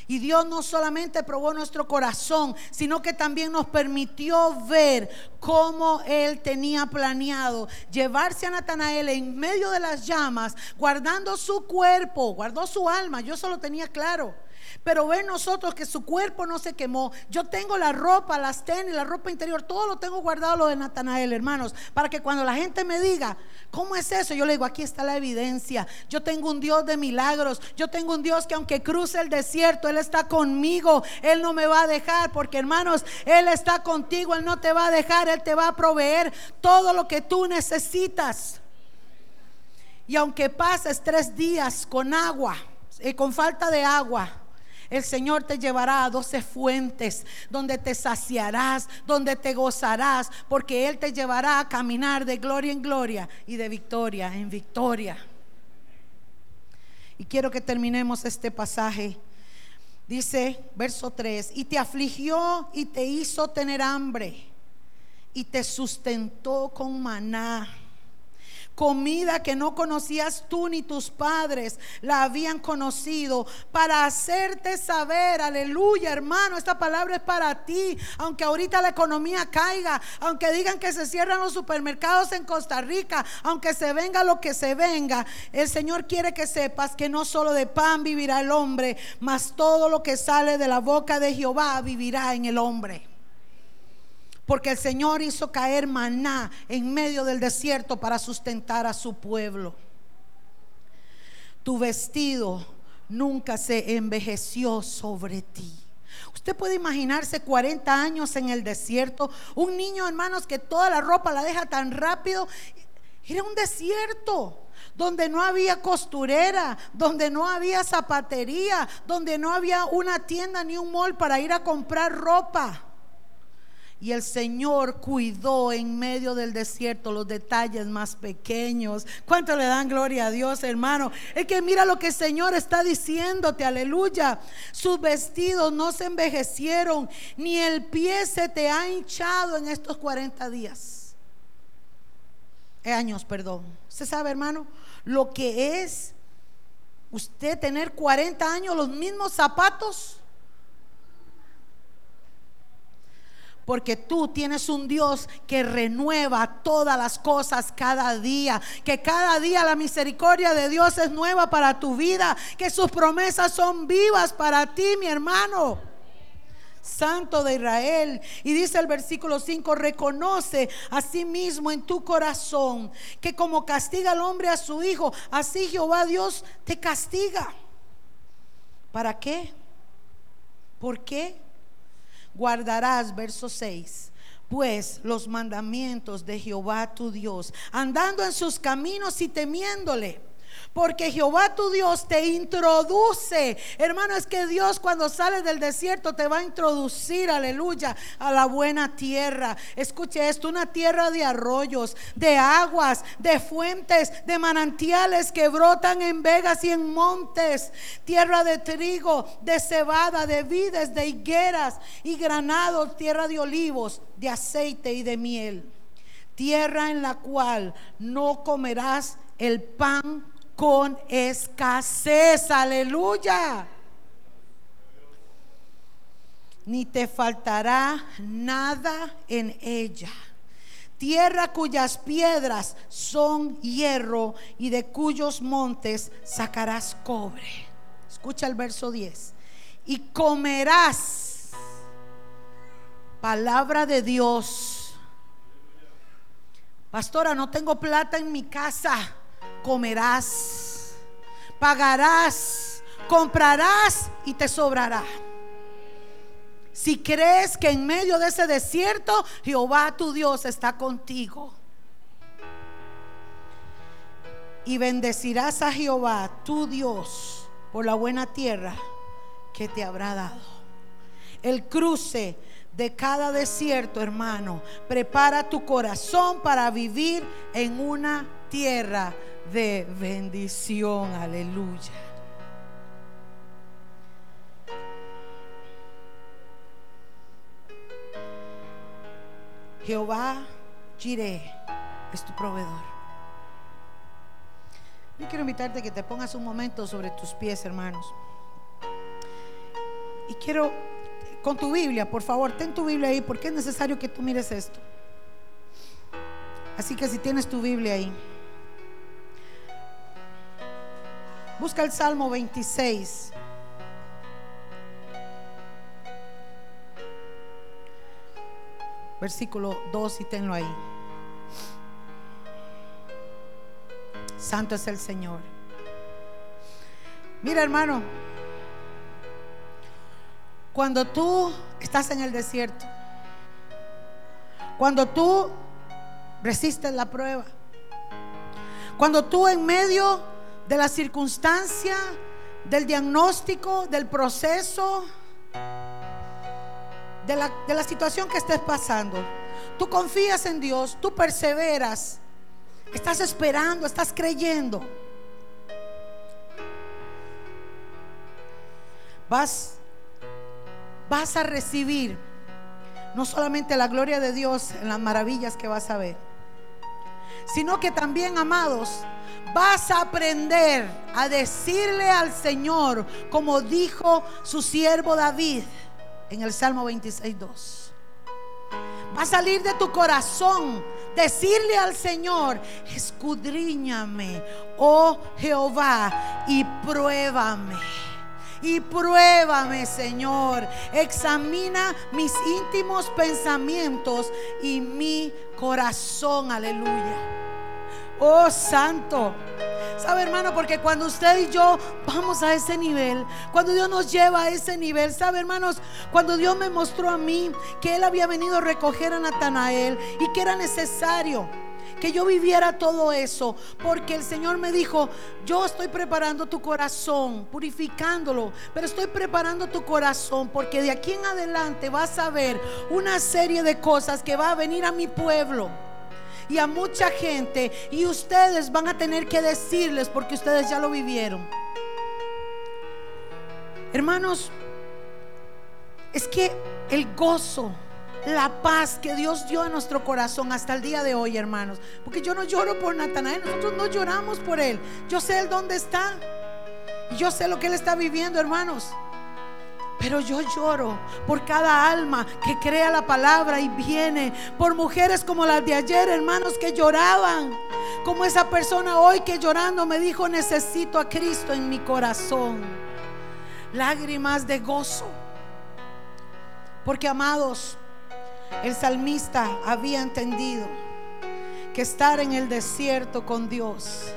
Y Dios no solamente probó nuestro corazón, sino que también nos permitió ver cómo Él tenía planeado llevarse a Natanael en medio de las llamas, guardando su cuerpo, guardó su alma. Yo solo tenía claro. Pero ven nosotros que su cuerpo no se quemó. Yo tengo la ropa, las tenis, la ropa interior, todo lo tengo guardado lo de Natanael, hermanos, para que cuando la gente me diga, ¿cómo es eso? Yo le digo, aquí está la evidencia. Yo tengo un Dios de milagros. Yo tengo un Dios que aunque cruce el desierto, Él está conmigo. Él no me va a dejar, porque hermanos, Él está contigo. Él no te va a dejar. Él te va a proveer todo lo que tú necesitas. Y aunque pases tres días con agua, eh, con falta de agua, el Señor te llevará a doce fuentes donde te saciarás, donde te gozarás, porque Él te llevará a caminar de gloria en gloria y de victoria en victoria. Y quiero que terminemos este pasaje. Dice, verso 3, y te afligió y te hizo tener hambre y te sustentó con maná comida que no conocías tú ni tus padres la habían conocido, para hacerte saber, aleluya hermano, esta palabra es para ti, aunque ahorita la economía caiga, aunque digan que se cierran los supermercados en Costa Rica, aunque se venga lo que se venga, el Señor quiere que sepas que no solo de pan vivirá el hombre, mas todo lo que sale de la boca de Jehová vivirá en el hombre. Porque el Señor hizo caer maná en medio del desierto para sustentar a su pueblo. Tu vestido nunca se envejeció sobre ti. Usted puede imaginarse 40 años en el desierto, un niño, hermanos, que toda la ropa la deja tan rápido. Era un desierto donde no había costurera, donde no había zapatería, donde no había una tienda ni un mall para ir a comprar ropa. Y el Señor cuidó en medio del desierto los detalles más pequeños. ¿Cuánto le dan gloria a Dios, hermano? Es que mira lo que el Señor está diciéndote, aleluya. Sus vestidos no se envejecieron, ni el pie se te ha hinchado en estos 40 días. Eh, años, perdón. ¿Usted sabe, hermano? Lo que es usted tener 40 años, los mismos zapatos Porque tú tienes un Dios que renueva todas las cosas cada día. Que cada día la misericordia de Dios es nueva para tu vida. Que sus promesas son vivas para ti, mi hermano. Santo de Israel. Y dice el versículo 5, reconoce a sí mismo en tu corazón que como castiga al hombre a su hijo, así Jehová Dios te castiga. ¿Para qué? ¿Por qué? Guardarás, verso 6, pues los mandamientos de Jehová tu Dios, andando en sus caminos y temiéndole porque Jehová tu Dios te introduce. Hermano, es que Dios cuando sales del desierto te va a introducir, aleluya, a la buena tierra. Escuche esto, una tierra de arroyos, de aguas, de fuentes, de manantiales que brotan en vegas y en montes. Tierra de trigo, de cebada, de vides, de higueras y granados, tierra de olivos, de aceite y de miel. Tierra en la cual no comerás el pan con escasez, aleluya. Ni te faltará nada en ella. tierra cuyas piedras son hierro y de cuyos montes sacarás cobre. Escucha el verso 10. Y comerás palabra de Dios. Pastora, no tengo plata en mi casa. Comerás, pagarás, comprarás y te sobrará. Si crees que en medio de ese desierto Jehová tu Dios está contigo. Y bendecirás a Jehová tu Dios por la buena tierra que te habrá dado. El cruce de cada desierto, hermano, prepara tu corazón para vivir en una tierra de bendición. Aleluya. Jehová Jireh es tu proveedor. Yo quiero invitarte a que te pongas un momento sobre tus pies, hermanos. Y quiero, con tu Biblia, por favor, ten tu Biblia ahí, porque es necesario que tú mires esto. Así que si tienes tu Biblia ahí, busca el Salmo 26. versículo 2 y tenlo ahí. Santo es el Señor. Mira hermano, cuando tú estás en el desierto, cuando tú resistes la prueba, cuando tú en medio de la circunstancia, del diagnóstico, del proceso, de la, situación que estés pasando, tú confías en Dios, tú perseveras, estás esperando, estás creyendo. Vas, vas a recibir no solamente la gloria de Dios en las maravillas que vas a ver, sino que también, amados, vas a aprender a decirle al Señor, como dijo su siervo David, en el Salmo 26, 2. Va a salir de tu corazón decirle al Señor, escudriñame, oh Jehová, y pruébame. Y pruébame, Señor. Examina mis íntimos pensamientos y mi corazón. Aleluya. Oh, santo. ¿Sabe, hermano? Porque cuando usted y yo vamos a ese nivel, cuando Dios nos lleva a ese nivel, ¿sabe, hermanos? Cuando Dios me mostró a mí que Él había venido a recoger a Natanael y que era necesario que yo viviera todo eso, porque el Señor me dijo, yo estoy preparando tu corazón, purificándolo, pero estoy preparando tu corazón, porque de aquí en adelante vas a ver una serie de cosas que va a venir a mi pueblo y a mucha gente y ustedes van a tener que decirles porque ustedes ya lo vivieron. Hermanos, es que el gozo, la paz que Dios dio a nuestro corazón hasta el día de hoy, hermanos, porque yo no lloro por Natanael, nosotros no lloramos por él. Yo sé el dónde está. Y yo sé lo que él está viviendo, hermanos. Pero yo lloro por cada alma que crea la palabra y viene. Por mujeres como las de ayer, hermanos, que lloraban. Como esa persona hoy que llorando me dijo, necesito a Cristo en mi corazón. Lágrimas de gozo. Porque, amados, el salmista había entendido que estar en el desierto con Dios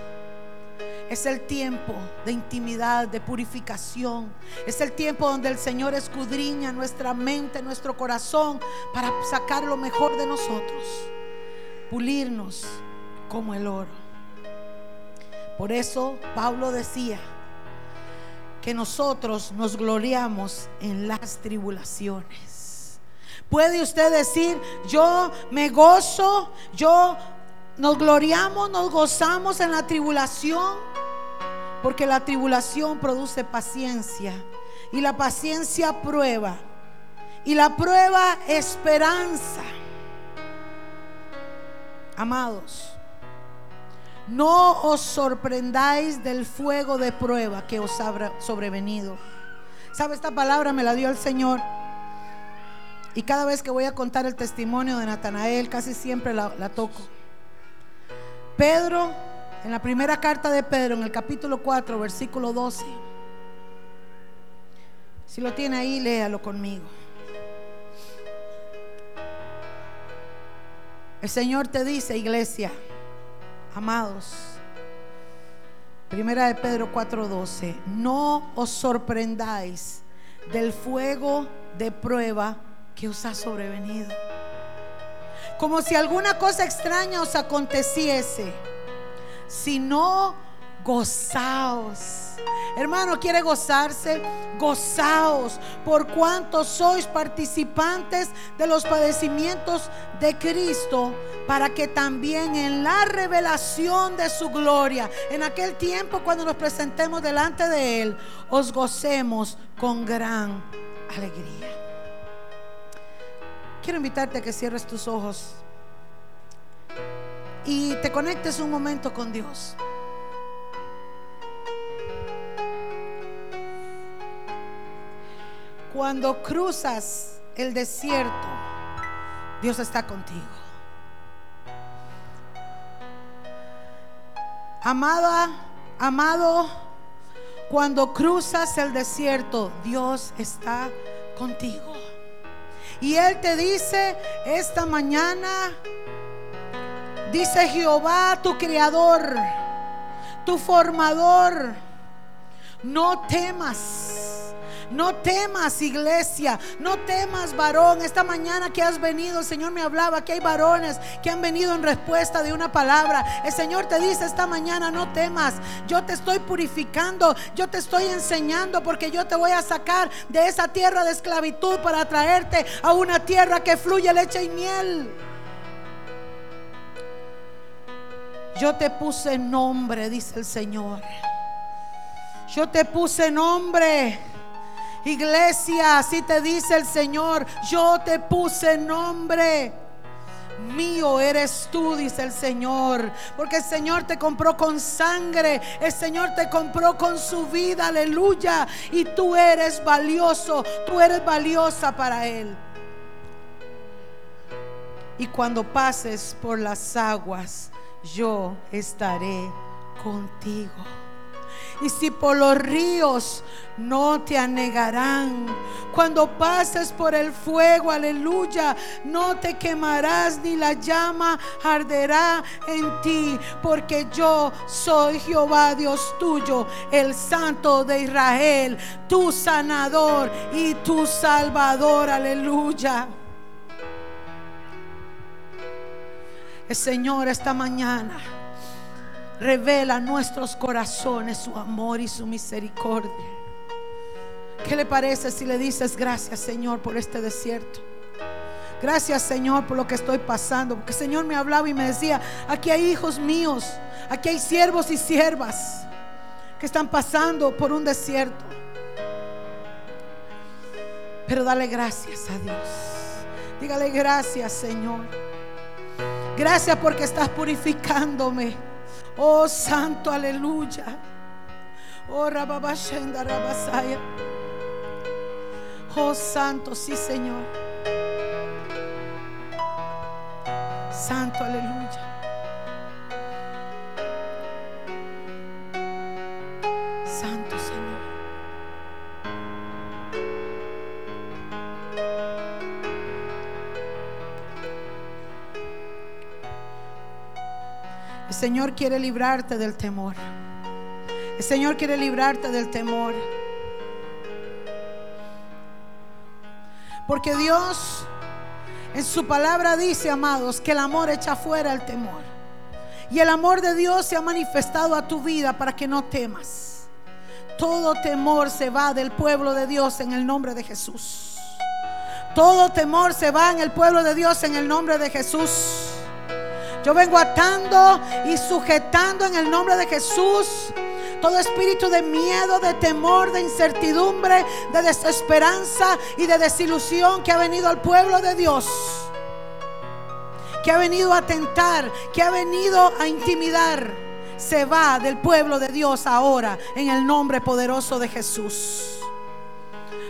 es el tiempo de intimidad, de purificación. Es el tiempo donde el Señor escudriña nuestra mente, nuestro corazón, para sacar lo mejor de nosotros. Pulirnos como el oro. Por eso Pablo decía que nosotros nos gloriamos en las tribulaciones. Puede usted decir, yo me gozo, yo nos gloriamos, nos gozamos en la tribulación, porque la tribulación produce paciencia y la paciencia prueba y la prueba esperanza. Amados, no os sorprendáis del fuego de prueba que os habrá sobrevenido. ¿Sabe? Esta palabra me la dio el Señor Y cada vez que voy a contar el testimonio de Natanael, casi siempre la, toco. Pedro, en la primera carta de Pedro, en el capítulo 4, versículo 12. Si lo tiene ahí, léalo conmigo. El Señor te dice, iglesia, amados, primera de Pedro 4:12, no os sorprendáis del fuego de prueba que os ha sobrevenido. Como si alguna cosa extraña os aconteciese, sino gozaos. Hermano, quiere gozarse, gozaos por cuanto sois participantes de los padecimientos de Cristo, para que también en la revelación de su gloria, en aquel tiempo cuando nos presentemos delante de Él, os gocemos con gran alegría. Quiero invitarte a que cierres tus ojos y te conectes un momento con Dios. Cuando cruzas el desierto, Dios está contigo. Amada, amado, cuando cruzas el desierto, Dios está contigo. Y Él te dice esta mañana, dice Jehová tu creador, tu formador, no temas no temas, iglesia. No temas, varón. Esta mañana que has venido, el Señor me hablaba que hay varones que han venido en respuesta de una palabra. El Señor te dice esta mañana, no temas. Yo te estoy purificando. Yo te estoy enseñando porque yo te voy a sacar de esa tierra de esclavitud para traerte a una tierra que fluye leche y miel. Yo te puse nombre, dice el Señor. Yo te puse nombre. Iglesia, así te dice el Señor, yo te puse nombre. Mío eres tú, dice el Señor. Porque el Señor te compró con sangre. El Señor te compró con su vida. Aleluya. Y tú eres valioso. Tú eres valiosa para Él. Y cuando pases por las aguas, yo estaré contigo y si por los ríos no te anegarán. Cuando pases por el fuego, aleluya, no te quemarás ni la llama arderá en ti, porque yo soy Jehová Dios tuyo, el Santo de Israel, tu sanador y tu salvador, aleluya. El Señor esta mañana revela a nuestros corazones su amor y su misericordia. ¿Qué le parece si le dices gracias Señor por este desierto? Gracias Señor por lo que estoy pasando. Porque el Señor me hablaba y me decía, aquí hay hijos míos, aquí hay siervos y siervas que están pasando por un desierto. Pero dale gracias a Dios. Dígale gracias Señor. Gracias porque estás purificándome. Oh Santo, aleluya. Oh Rababashenda Rabasaya. Oh Santo, sí Señor. Santo, aleluya. Señor quiere librarte del temor. El Señor quiere librarte del temor. Porque Dios en su palabra dice, amados, que el amor echa fuera el temor. Y el amor de Dios se ha manifestado a tu vida para que no temas. Todo temor se va del pueblo de Dios en el nombre de Jesús. Todo temor se va en el pueblo de Dios en el nombre de Jesús. Yo vengo atando y sujetando en el nombre de Jesús todo espíritu de miedo, de temor, de incertidumbre, de desesperanza y de desilusión que ha venido al pueblo de Dios. Que ha venido a tentar, que ha venido a intimidar. Se va del pueblo de Dios ahora en el nombre poderoso de Jesús.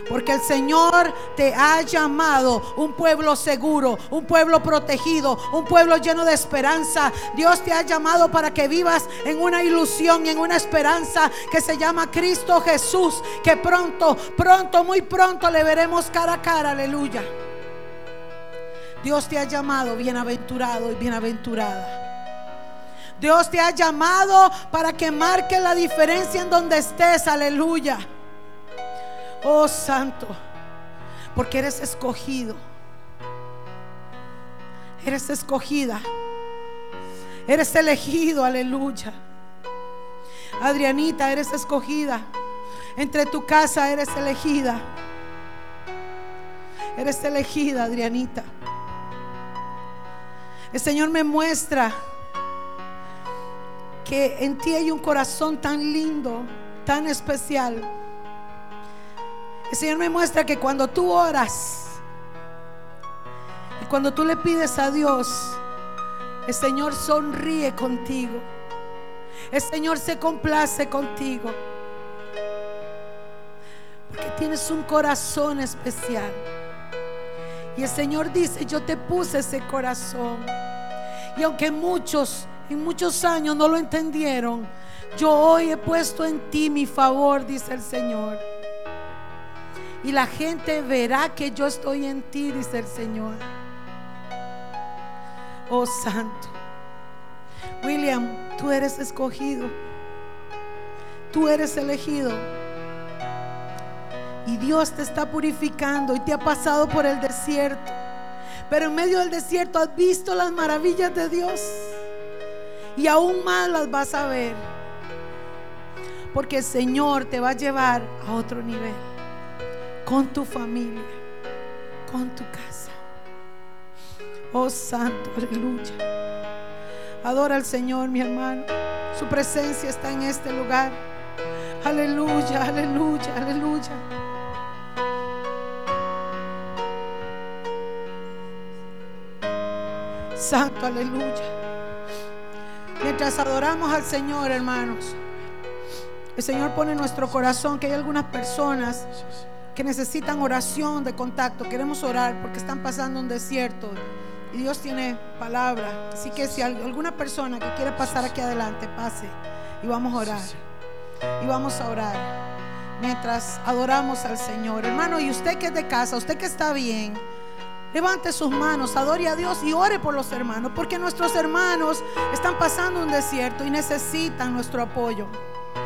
Porque el Señor te ha llamado un pueblo seguro, un pueblo protegido, un pueblo lleno de esperanza. Dios te ha llamado para que vivas en una ilusión y en una esperanza que se llama Cristo Jesús. Que pronto, pronto, muy pronto le veremos cara a cara. Aleluya. Dios te ha llamado bienaventurado y bienaventurada. Dios te ha llamado para que marque la diferencia en donde estés. Aleluya. Oh Santo. Porque eres escogido. Eres escogida. Eres elegido. Aleluya. Adrianita, eres escogida. Entre tu casa eres elegida. Eres elegida, Adrianita. El Señor me muestra que en ti hay un corazón tan lindo, tan especial. El Señor me muestra que cuando tú oras y cuando tú le pides a Dios, el Señor sonríe contigo. El Señor se complace contigo. Porque tienes un corazón especial. Y el Señor dice, yo te puse ese corazón. Y aunque muchos en muchos años no lo entendieron, yo hoy he puesto en ti mi favor, dice el Señor. Y la gente verá que yo estoy en ti, dice el Señor. Oh Santo. William, tú eres escogido. Tú eres elegido. Y Dios te está purificando y te ha pasado por el desierto. Pero en medio del desierto has visto las maravillas de Dios. Y aún más las vas a ver. Porque el Señor te va a llevar a otro nivel. Con tu familia. Con tu casa. Oh Santo, aleluya. Adora al Señor, mi hermano. Su presencia está en este lugar. Aleluya, aleluya, aleluya. Santo, aleluya. Mientras adoramos al Señor, hermanos, el Señor pone en nuestro corazón que hay algunas personas que necesitan oración de contacto. Queremos orar porque están pasando un desierto y Dios tiene palabra. Así que si alguna persona que quiere pasar aquí adelante, pase y vamos a orar. Y vamos a orar mientras adoramos al Señor. Hermano, y usted que es de casa, usted que está bien. Levante sus manos, adore a Dios y ore por los hermanos, porque nuestros hermanos están pasando un desierto y necesitan nuestro apoyo.